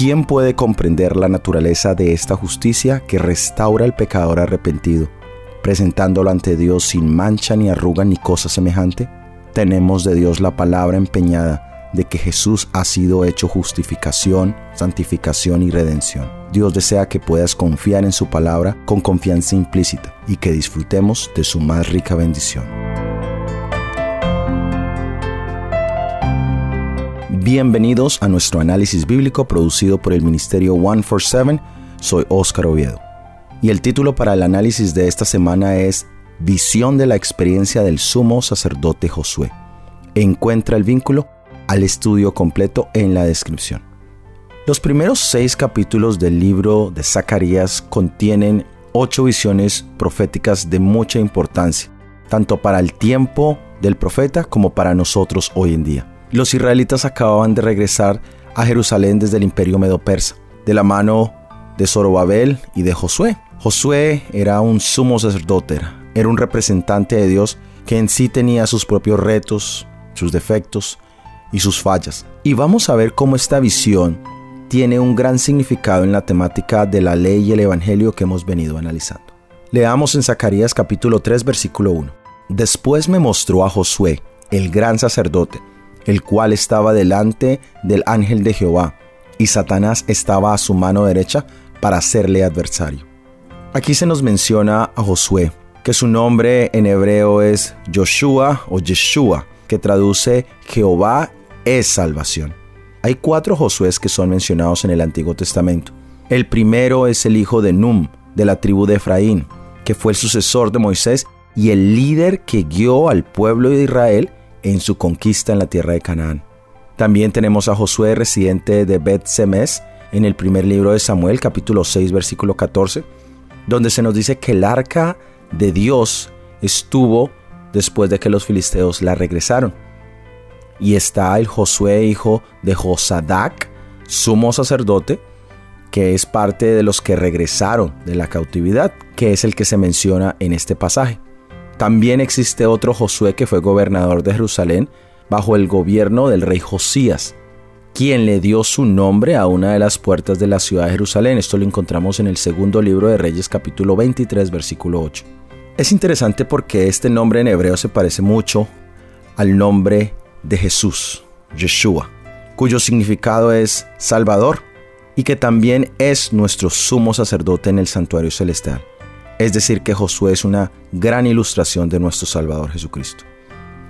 ¿quién puede comprender la naturaleza de esta justicia que restaura al pecador arrepentido, presentándolo ante Dios sin mancha ni arruga ni cosa semejante? Tenemos de Dios la palabra empeñada de que Jesús ha sido hecho justificación, santificación y redención. Dios desea que puedas confiar en su palabra con confianza implícita y que disfrutemos de su más rica bendición. Bienvenidos a nuestro análisis bíblico producido por el Ministerio 147. Soy Óscar Oviedo. Y el título para el análisis de esta semana es Visión de la experiencia del sumo sacerdote Josué. Encuentra el vínculo al estudio completo en la descripción. Los primeros seis capítulos del libro de Zacarías contienen ocho visiones proféticas de mucha importancia, tanto para el tiempo del profeta como para nosotros hoy en día. Los israelitas acababan de regresar a Jerusalén desde el imperio medo-persa, de la mano de Zorobabel y de Josué. Josué era un sumo sacerdote, era un representante de Dios que en sí tenía sus propios retos, sus defectos, y sus fallas. Y vamos a ver cómo esta visión tiene un gran significado en la temática de la ley y el evangelio que hemos venido analizando. Leamos en Zacarías capítulo 3 versículo 1. Después me mostró a Josué, el gran sacerdote, el cual estaba delante del ángel de Jehová, y Satanás estaba a su mano derecha para hacerle adversario. Aquí se nos menciona a Josué, que su nombre en hebreo es Joshua o Yeshua, que traduce Jehová es salvación. Hay cuatro Josué que son mencionados en el Antiguo Testamento. El primero es el hijo de Num, de la tribu de Efraín, que fue el sucesor de Moisés y el líder que guió al pueblo de Israel en su conquista en la tierra de Canaán. También tenemos a Josué, residente de Bet Semes, en el primer libro de Samuel, capítulo 6, versículo 14, donde se nos dice que el arca de Dios estuvo después de que los filisteos la regresaron y está el Josué hijo de Josadac, sumo sacerdote, que es parte de los que regresaron de la cautividad, que es el que se menciona en este pasaje. También existe otro Josué que fue gobernador de Jerusalén bajo el gobierno del rey Josías, quien le dio su nombre a una de las puertas de la ciudad de Jerusalén. Esto lo encontramos en el segundo libro de Reyes capítulo 23 versículo 8. Es interesante porque este nombre en hebreo se parece mucho al nombre de Jesús, Yeshua, cuyo significado es Salvador y que también es nuestro sumo sacerdote en el santuario celestial. Es decir, que Josué es una gran ilustración de nuestro Salvador Jesucristo.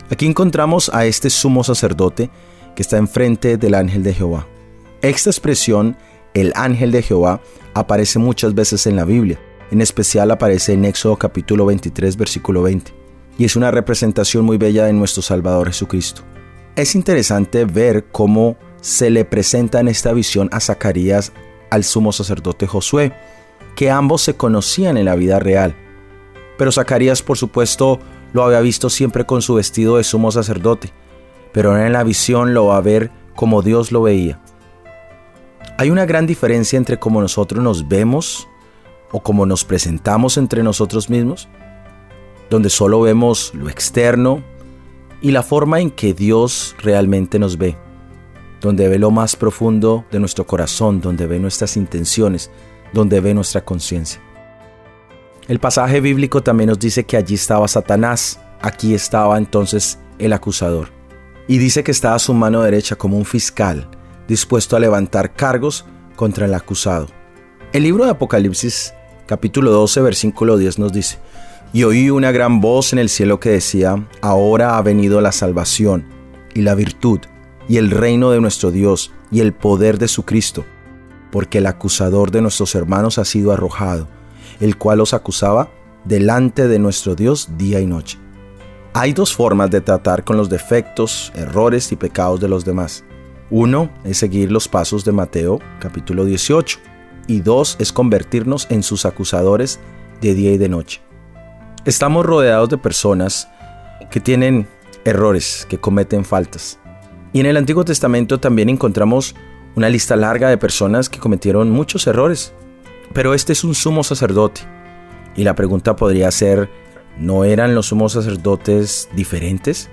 Aquí encontramos a este sumo sacerdote que está enfrente del ángel de Jehová. Esta expresión, el ángel de Jehová, aparece muchas veces en la Biblia. En especial aparece en Éxodo capítulo 23, versículo 20. Y es una representación muy bella de nuestro Salvador Jesucristo. Es interesante ver cómo se le presenta en esta visión a Zacarías al sumo sacerdote Josué, que ambos se conocían en la vida real. Pero Zacarías, por supuesto, lo había visto siempre con su vestido de sumo sacerdote, pero en la visión lo va a ver como Dios lo veía. Hay una gran diferencia entre cómo nosotros nos vemos o cómo nos presentamos entre nosotros mismos, donde solo vemos lo externo, y la forma en que Dios realmente nos ve, donde ve lo más profundo de nuestro corazón, donde ve nuestras intenciones, donde ve nuestra conciencia. El pasaje bíblico también nos dice que allí estaba Satanás, aquí estaba entonces el acusador, y dice que estaba a su mano derecha como un fiscal, dispuesto a levantar cargos contra el acusado. El libro de Apocalipsis capítulo 12 versículo 10 nos dice, y oí una gran voz en el cielo que decía, ahora ha venido la salvación y la virtud y el reino de nuestro Dios y el poder de su Cristo, porque el acusador de nuestros hermanos ha sido arrojado, el cual los acusaba delante de nuestro Dios día y noche. Hay dos formas de tratar con los defectos, errores y pecados de los demás. Uno es seguir los pasos de Mateo capítulo 18 y dos es convertirnos en sus acusadores de día y de noche. Estamos rodeados de personas que tienen errores, que cometen faltas. Y en el Antiguo Testamento también encontramos una lista larga de personas que cometieron muchos errores. Pero este es un sumo sacerdote. Y la pregunta podría ser, ¿no eran los sumos sacerdotes diferentes?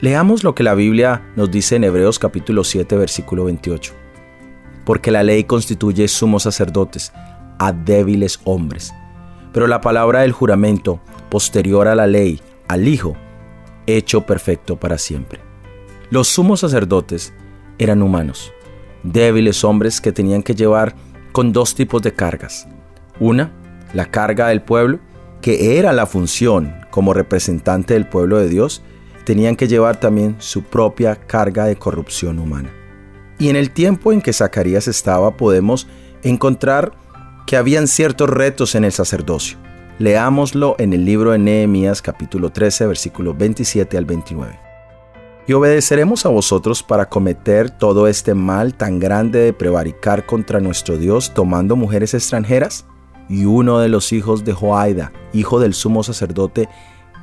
Leamos lo que la Biblia nos dice en Hebreos capítulo 7 versículo 28. porque la ley constituye sumos sacerdotes a débiles hombres. Pero la palabra del juramento, posterior a la ley, al Hijo, hecho perfecto para siempre. Los sumos sacerdotes eran humanos, débiles hombres que tenían que llevar con dos tipos de cargas. Una, la carga del pueblo, que era la función como representante del pueblo de Dios, tenían que llevar también su propia carga de corrupción humana. Y en el tiempo en que Zacarías estaba podemos encontrar que habían ciertos retos en el sacerdocio. Leámoslo en el libro de Nehemías capítulo 13 versículos 27 al 29. Y obedeceremos a vosotros para cometer todo este mal tan grande de prevaricar contra nuestro Dios tomando mujeres extranjeras. Y uno de los hijos de Joaida, hijo del sumo sacerdote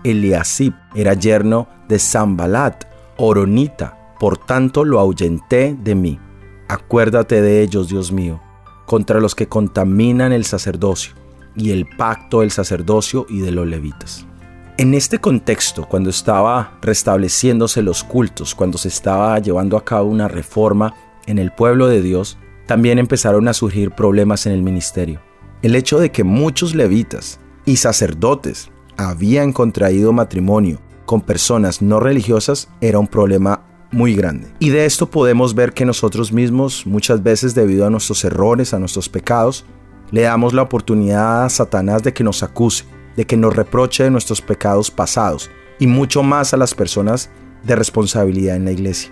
Eliasib, era yerno de Zambalat, Oronita, por tanto lo ahuyenté de mí. Acuérdate de ellos, Dios mío, contra los que contaminan el sacerdocio y el pacto del sacerdocio y de los levitas. En este contexto, cuando estaba restableciéndose los cultos, cuando se estaba llevando a cabo una reforma en el pueblo de Dios, también empezaron a surgir problemas en el ministerio. El hecho de que muchos levitas y sacerdotes habían contraído matrimonio con personas no religiosas era un problema muy grande. Y de esto podemos ver que nosotros mismos, muchas veces debido a nuestros errores, a nuestros pecados, le damos la oportunidad a Satanás de que nos acuse, de que nos reproche de nuestros pecados pasados y mucho más a las personas de responsabilidad en la iglesia.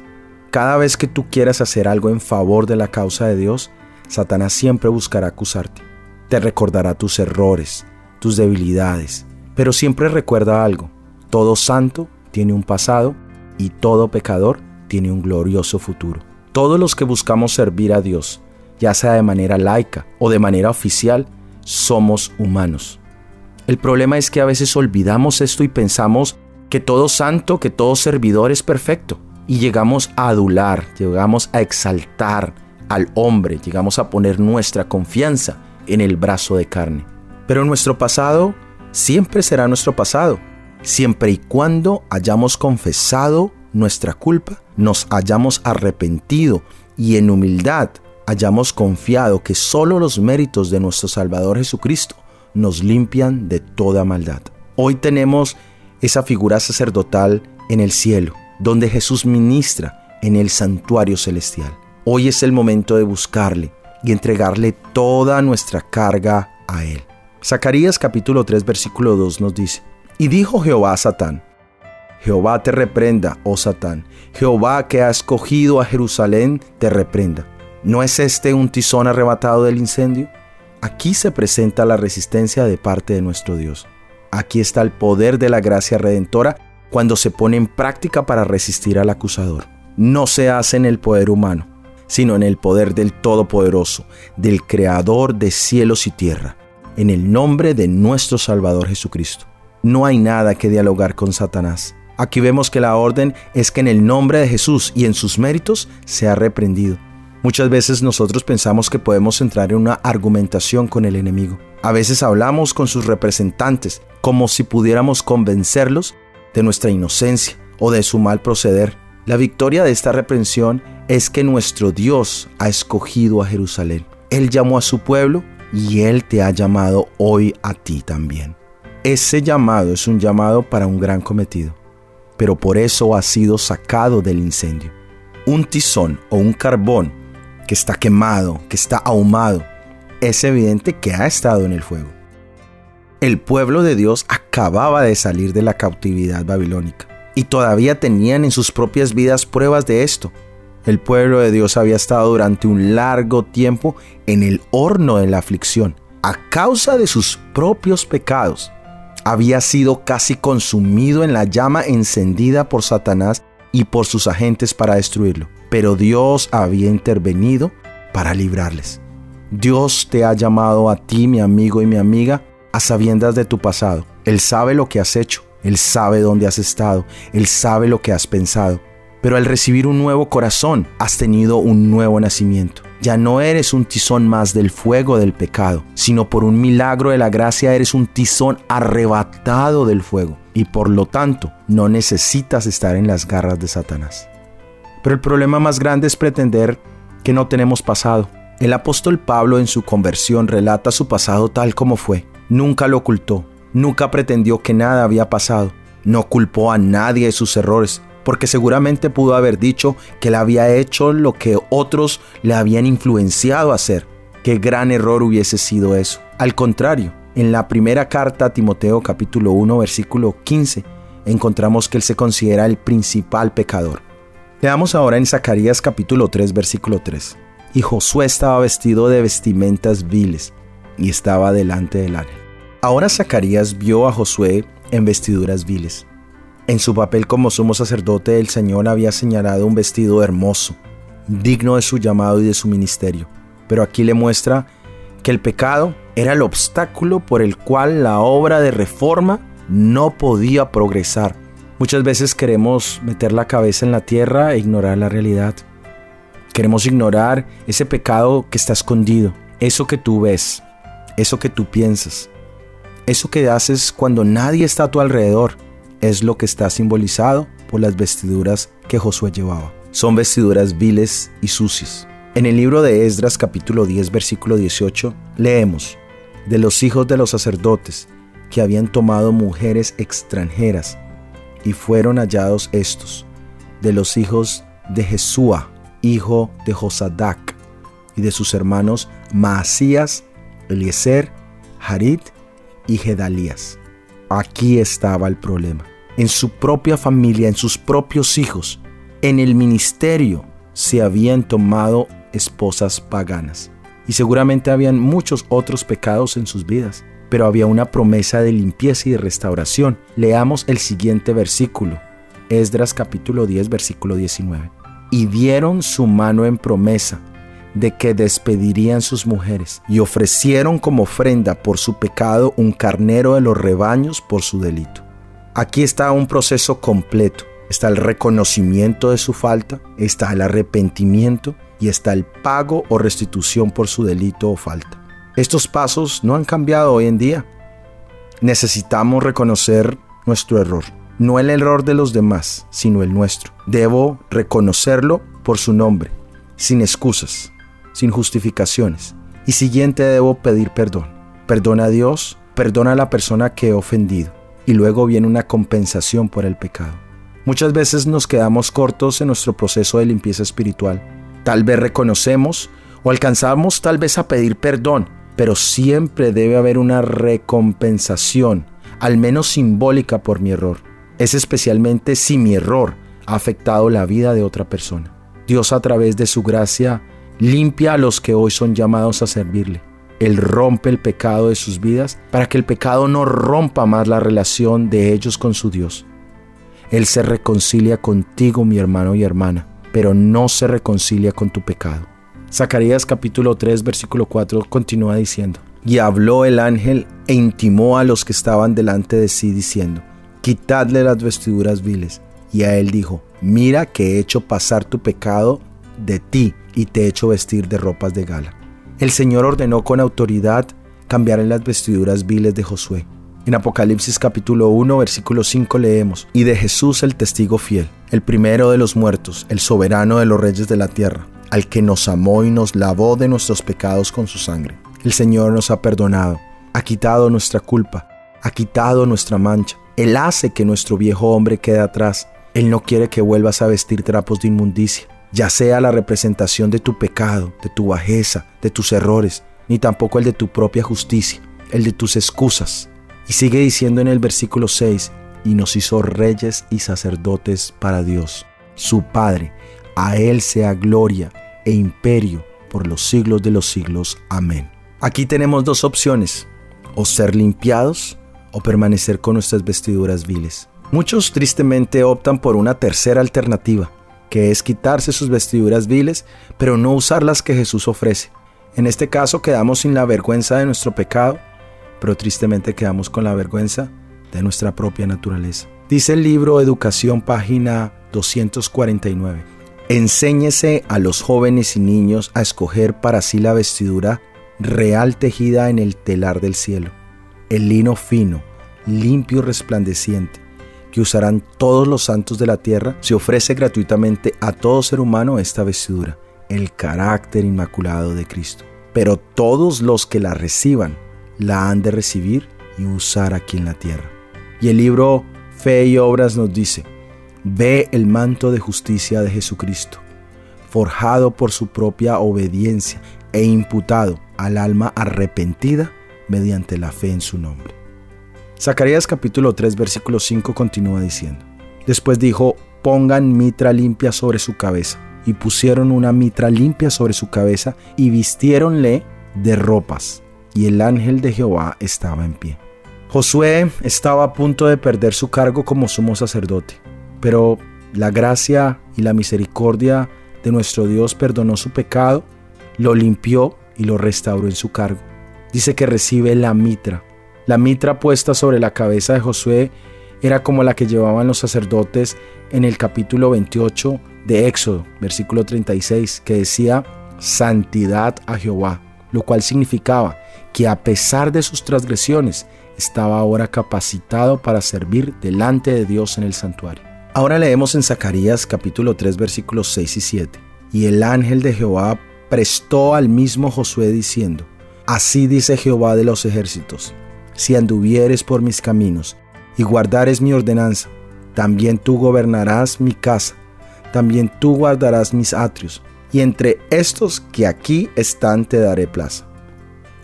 Cada vez que tú quieras hacer algo en favor de la causa de Dios, Satanás siempre buscará acusarte. Te recordará tus errores, tus debilidades, pero siempre recuerda algo. Todo santo tiene un pasado y todo pecador tiene un glorioso futuro. Todos los que buscamos servir a Dios, ya sea de manera laica o de manera oficial, somos humanos. El problema es que a veces olvidamos esto y pensamos que todo santo, que todo servidor es perfecto. Y llegamos a adular, llegamos a exaltar al hombre, llegamos a poner nuestra confianza en el brazo de carne. Pero nuestro pasado siempre será nuestro pasado, siempre y cuando hayamos confesado nuestra culpa, nos hayamos arrepentido y en humildad hayamos confiado que solo los méritos de nuestro Salvador Jesucristo nos limpian de toda maldad. Hoy tenemos esa figura sacerdotal en el cielo, donde Jesús ministra en el santuario celestial. Hoy es el momento de buscarle y entregarle toda nuestra carga a Él. Zacarías capítulo 3 versículo 2 nos dice, Y dijo Jehová a Satán, Jehová te reprenda, oh Satán, Jehová que ha escogido a Jerusalén te reprenda. ¿No es este un tizón arrebatado del incendio? Aquí se presenta la resistencia de parte de nuestro Dios. Aquí está el poder de la gracia redentora cuando se pone en práctica para resistir al acusador. No se hace en el poder humano, sino en el poder del Todopoderoso, del Creador de cielos y tierra, en el nombre de nuestro Salvador Jesucristo. No hay nada que dialogar con Satanás. Aquí vemos que la orden es que en el nombre de Jesús y en sus méritos sea reprendido. Muchas veces nosotros pensamos que podemos entrar en una argumentación con el enemigo. A veces hablamos con sus representantes como si pudiéramos convencerlos de nuestra inocencia o de su mal proceder. La victoria de esta reprensión es que nuestro Dios ha escogido a Jerusalén. Él llamó a su pueblo y Él te ha llamado hoy a ti también. Ese llamado es un llamado para un gran cometido, pero por eso ha sido sacado del incendio. Un tizón o un carbón que está quemado, que está ahumado, es evidente que ha estado en el fuego. El pueblo de Dios acababa de salir de la cautividad babilónica y todavía tenían en sus propias vidas pruebas de esto. El pueblo de Dios había estado durante un largo tiempo en el horno de la aflicción a causa de sus propios pecados. Había sido casi consumido en la llama encendida por Satanás y por sus agentes para destruirlo pero Dios había intervenido para librarles. Dios te ha llamado a ti, mi amigo y mi amiga, a sabiendas de tu pasado. Él sabe lo que has hecho, Él sabe dónde has estado, Él sabe lo que has pensado. Pero al recibir un nuevo corazón, has tenido un nuevo nacimiento. Ya no eres un tizón más del fuego del pecado, sino por un milagro de la gracia eres un tizón arrebatado del fuego. Y por lo tanto, no necesitas estar en las garras de Satanás. Pero el problema más grande es pretender que no tenemos pasado, El apóstol Pablo en su conversión relata su pasado tal como fue. Nunca lo ocultó, nunca pretendió que nada había pasado, no culpó a nadie de sus errores, porque seguramente pudo haber dicho que él había hecho lo que otros le habían influenciado a hacer. Qué gran error hubiese sido eso. Al contrario, en la primera carta a Timoteo capítulo 1 versículo 15 encontramos que él se considera el principal pecador. Leamos ahora en Zacarías capítulo 3 versículo 3. Y Josué estaba vestido de vestimentas viles y estaba delante del ángel. Ahora Zacarías vio a Josué en vestiduras viles. En su papel como sumo sacerdote el Señor había señalado un vestido hermoso, digno de su llamado y de su ministerio. Pero aquí le muestra que el pecado era el obstáculo por el cual la obra de reforma no podía progresar. Muchas veces queremos meter la cabeza en la tierra e ignorar la realidad. Queremos ignorar ese pecado que está escondido, eso que tú ves, eso que tú piensas, eso que haces cuando nadie está a tu alrededor, es lo que está simbolizado por las vestiduras que Josué llevaba. Son vestiduras viles y sucias. En el libro de Esdras capítulo 10 versículo 18 leemos, de los hijos de los sacerdotes que habían tomado mujeres extranjeras, y fueron hallados estos, de los hijos de Jesúa, hijo de Josadac, y de sus hermanos Maasías, Eliezer, Harit y Gedalías. Aquí estaba el problema. En su propia familia, en sus propios hijos, en el ministerio, se habían tomado esposas paganas y seguramente habían muchos otros pecados en sus vidas, pero había una promesa de limpieza y de restauración. Leamos el siguiente versículo, Esdras capítulo 10, versículo 19. Y dieron su mano en promesa de que despedirían sus mujeres, y ofrecieron como ofrenda por su pecado un carnero de los rebaños por su delito. Aquí está un proceso completo. Está el reconocimiento de su falta, está el arrepentimiento y está el pago o restitución por su delito o falta. Estos pasos no han cambiado hoy en día. Necesitamos reconocer nuestro error, no el error de los demás, sino el nuestro. Debo reconocerlo por su nombre, sin excusas, sin justificaciones. Y siguiente debo pedir perdón. Perdona a Dios, perdona a la persona que he ofendido. Y luego viene una compensación por el pecado. Muchas veces nos quedamos cortos en nuestro proceso de limpieza espiritual Tal vez reconocemos o alcanzamos tal vez a pedir perdón, pero siempre debe haber una recompensación, al menos simbólica por mi error. Es especialmente si mi error ha afectado la vida de otra persona. Dios a través de su gracia limpia a los que hoy son llamados a servirle. Él rompe el pecado de sus vidas para que el pecado no rompa más la relación de ellos con su Dios. Él se reconcilia contigo, mi hermano y hermana pero no se reconcilia con tu pecado. Zacarías capítulo 3 versículo 4 continúa diciendo, y habló el ángel e intimó a los que estaban delante de sí diciendo, quitadle las vestiduras viles. Y a él dijo, mira que he hecho pasar tu pecado de ti y te he hecho vestir de ropas de gala. El Señor ordenó con autoridad cambiar las vestiduras viles de Josué. En Apocalipsis capítulo 1 versículo 5 leemos, y de Jesús el testigo fiel el primero de los muertos, el soberano de los reyes de la tierra, al que nos amó y nos lavó de nuestros pecados con su sangre. El Señor nos ha perdonado, ha quitado nuestra culpa, ha quitado nuestra mancha. Él hace que nuestro viejo hombre quede atrás. Él no quiere que vuelvas a vestir trapos de inmundicia, ya sea la representación de tu pecado, de tu bajeza, de tus errores, ni tampoco el de tu propia justicia, el de tus excusas. Y sigue diciendo en el versículo 6, y nos hizo reyes y sacerdotes para Dios, su Padre. A Él sea gloria e imperio por los siglos de los siglos. Amén. Aquí tenemos dos opciones, o ser limpiados o permanecer con nuestras vestiduras viles. Muchos tristemente optan por una tercera alternativa, que es quitarse sus vestiduras viles, pero no usar las que Jesús ofrece. En este caso quedamos sin la vergüenza de nuestro pecado, pero tristemente quedamos con la vergüenza de nuestra propia naturaleza. Dice el libro Educación, página 249. Enséñese a los jóvenes y niños a escoger para sí la vestidura real tejida en el telar del cielo, el lino fino, limpio y resplandeciente, que usarán todos los santos de la tierra, se ofrece gratuitamente a todo ser humano esta vestidura. el carácter inmaculado de Cristo. Pero todos los que la reciban, la han de recibir y usar aquí en la tierra. Y el libro Fe y Obras nos dice, ve el manto de justicia de Jesucristo, forjado por su propia obediencia e imputado al alma arrepentida mediante la fe en su nombre. Zacarías capítulo 3 versículo 5 continúa diciendo, después dijo, pongan mitra limpia sobre su cabeza, y pusieron una mitra limpia sobre su cabeza y vistiéronle de ropas, y el ángel de Jehová estaba en pie. Josué estaba a punto de perder su cargo como sumo sacerdote, pero la gracia y la misericordia de nuestro Dios perdonó su pecado, lo limpió y lo restauró en su cargo. Dice que recibe la mitra. La mitra puesta sobre la cabeza de Josué era como la que llevaban los sacerdotes en el capítulo 28 de Éxodo, versículo 36, que decía santidad a Jehová, lo cual significaba que a pesar de sus transgresiones, estaba ahora capacitado para servir delante de Dios en el santuario. Ahora leemos en Zacarías capítulo 3 versículos 6 y 7. Y el ángel de Jehová prestó al mismo Josué diciendo, Así dice Jehová de los ejércitos, si anduvieres por mis caminos y guardares mi ordenanza, también tú gobernarás mi casa, también tú guardarás mis atrios, y entre estos que aquí están te daré plaza.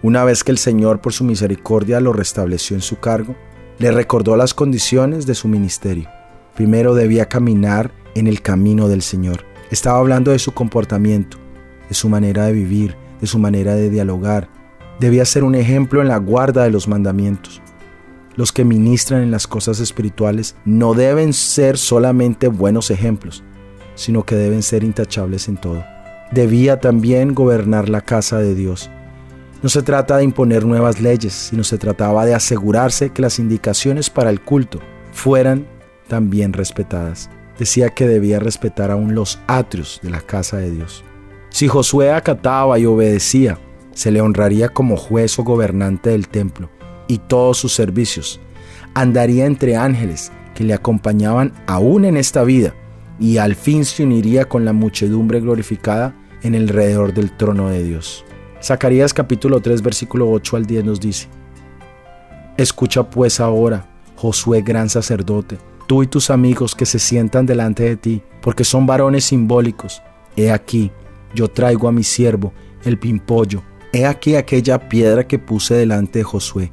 Una vez que el Señor por su misericordia lo restableció en su cargo, le recordó las condiciones de su ministerio. Primero debía caminar en el camino del Señor. Estaba hablando de su comportamiento, de su manera de vivir, de su manera de dialogar. Debía ser un ejemplo en la guarda de los mandamientos. Los que ministran en las cosas espirituales no deben ser solamente buenos ejemplos, sino que deben ser intachables en todo. Debía también gobernar la casa de Dios no se trata de imponer nuevas leyes, sino se trataba de asegurarse que las indicaciones para el culto fueran también respetadas. Decía que debía respetar aún los atrios de la casa de Dios. Si Josué acataba y obedecía, se le honraría como juez o gobernante del templo y todos sus servicios. Andaría entre ángeles que le acompañaban aún en esta vida y al fin se uniría con la muchedumbre glorificada en el alrededor del trono de Dios. Zacarías capítulo 3 versículo 8 al 10 nos dice, Escucha pues ahora, Josué gran sacerdote, tú y tus amigos que se sientan delante de ti, porque son varones simbólicos. He aquí, yo traigo a mi siervo, el pimpollo. He aquí aquella piedra que puse delante de Josué.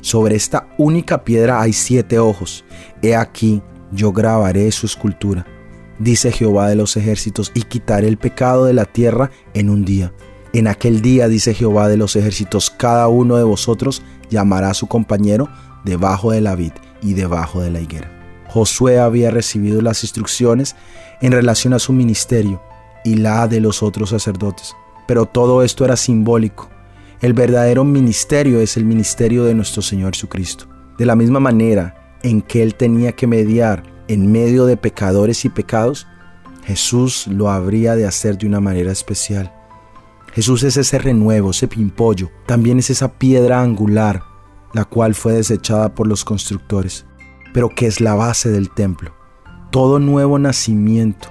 Sobre esta única piedra hay siete ojos. He aquí, yo grabaré su escultura. Dice Jehová de los ejércitos, y quitaré el pecado de la tierra en un día. En aquel día, dice Jehová de los ejércitos, cada uno de vosotros llamará a su compañero debajo de la vid y debajo de la higuera. Josué había recibido las instrucciones en relación a su ministerio y la de los otros sacerdotes, pero todo esto era simbólico. El verdadero ministerio es el ministerio de nuestro Señor Jesucristo. De la misma manera en que Él tenía que mediar en medio de pecadores y pecados, Jesús lo habría de hacer de una manera especial. Jesús es ese renuevo, ese pimpollo, también es esa piedra angular, la cual fue desechada por los constructores, pero que es la base del templo. Todo nuevo nacimiento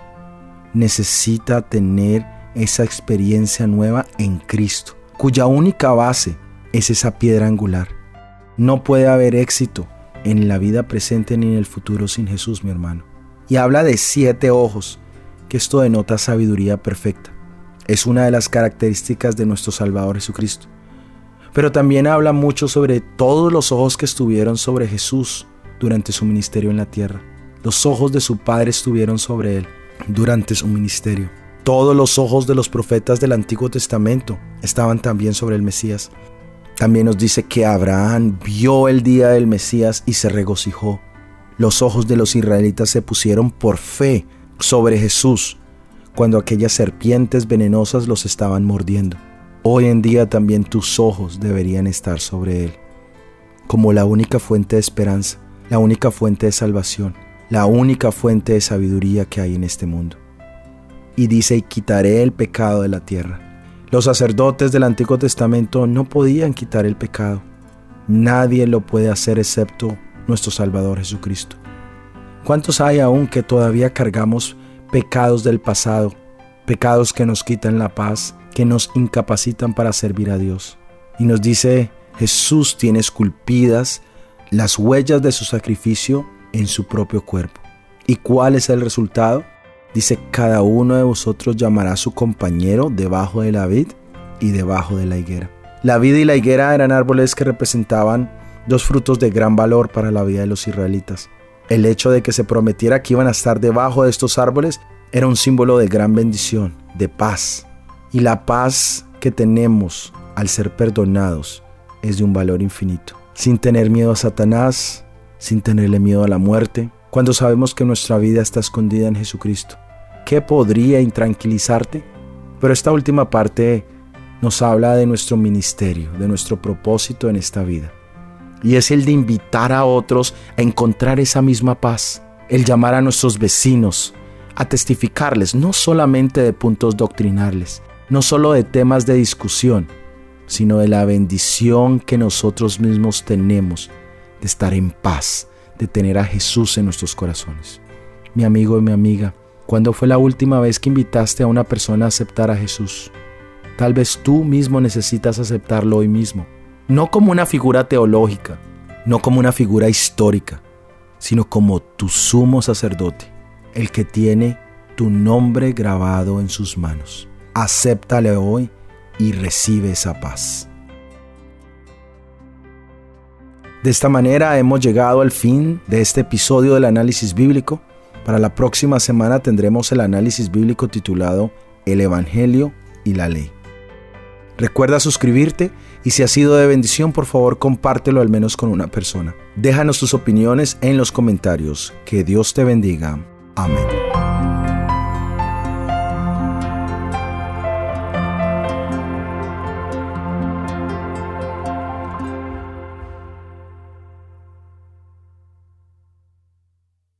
necesita tener esa experiencia nueva en Cristo, cuya única base es esa piedra angular. No puede haber éxito en la vida presente ni en el futuro sin Jesús, mi hermano. Y habla de siete ojos, que esto denota sabiduría perfecta es una de las características de nuestro Salvador Jesucristo. Pero también habla mucho sobre todos los ojos que estuvieron sobre Jesús durante su ministerio en la tierra. Los ojos de su Padre estuvieron sobre él durante su ministerio. Todos los ojos de los profetas del Antiguo Testamento estaban también sobre el Mesías. También nos dice que Abraham vio el día del Mesías y se regocijó. Los ojos de los israelitas se pusieron por fe sobre Jesús cuando aquellas serpientes venenosas los estaban mordiendo. Hoy en día también tus ojos deberían estar sobre Él, como la única fuente de esperanza, la única fuente de salvación, la única fuente de sabiduría que hay en este mundo. Y dice, y quitaré el pecado de la tierra. Los sacerdotes del Antiguo Testamento no podían quitar el pecado. Nadie lo puede hacer excepto nuestro Salvador Jesucristo. ¿Cuántos hay aún que todavía cargamos pecados del pasado, pecados que nos quitan la paz, que nos incapacitan para servir a Dios. Y nos dice, Jesús tiene esculpidas las huellas de su sacrificio en su propio cuerpo. ¿Y cuál es el resultado? Dice, cada uno de vosotros llamará a su compañero debajo de la vid y debajo de la higuera. La vid y la higuera eran árboles que representaban dos frutos de gran valor para la vida de los israelitas. El hecho de que se prometiera que iban a estar debajo de estos árboles era un símbolo de gran bendición, de paz. Y la paz que tenemos al ser perdonados es de un valor infinito. Sin tener miedo a Satanás, sin tenerle miedo a la muerte, cuando sabemos que nuestra vida está escondida en Jesucristo. ¿Qué podría intranquilizarte? Pero esta última parte nos habla de nuestro ministerio, de nuestro propósito en esta vida. Y es el de invitar a otros a encontrar esa misma paz, el llamar a nuestros vecinos, a testificarles no solamente de puntos doctrinales, no solo de temas de discusión, sino de la bendición que nosotros mismos tenemos de estar en paz, de tener a Jesús en nuestros corazones. Mi amigo y mi amiga, ¿cuándo fue la última vez que invitaste a una persona a aceptar a Jesús? Tal vez tú mismo necesitas aceptarlo hoy mismo, no como una figura teológica, no como una figura histórica, sino como tu sumo sacerdote, el que tiene tu nombre grabado en sus manos. Acéptale hoy y recibe esa paz. De esta manera hemos llegado al fin de este episodio del análisis bíblico. Para la próxima semana tendremos el análisis bíblico titulado El Evangelio y la Ley. Recuerda suscribirte y si ha sido de bendición, por favor compártelo al menos con una persona. Déjanos tus opiniones en los comentarios. Que Dios te bendiga. Amén.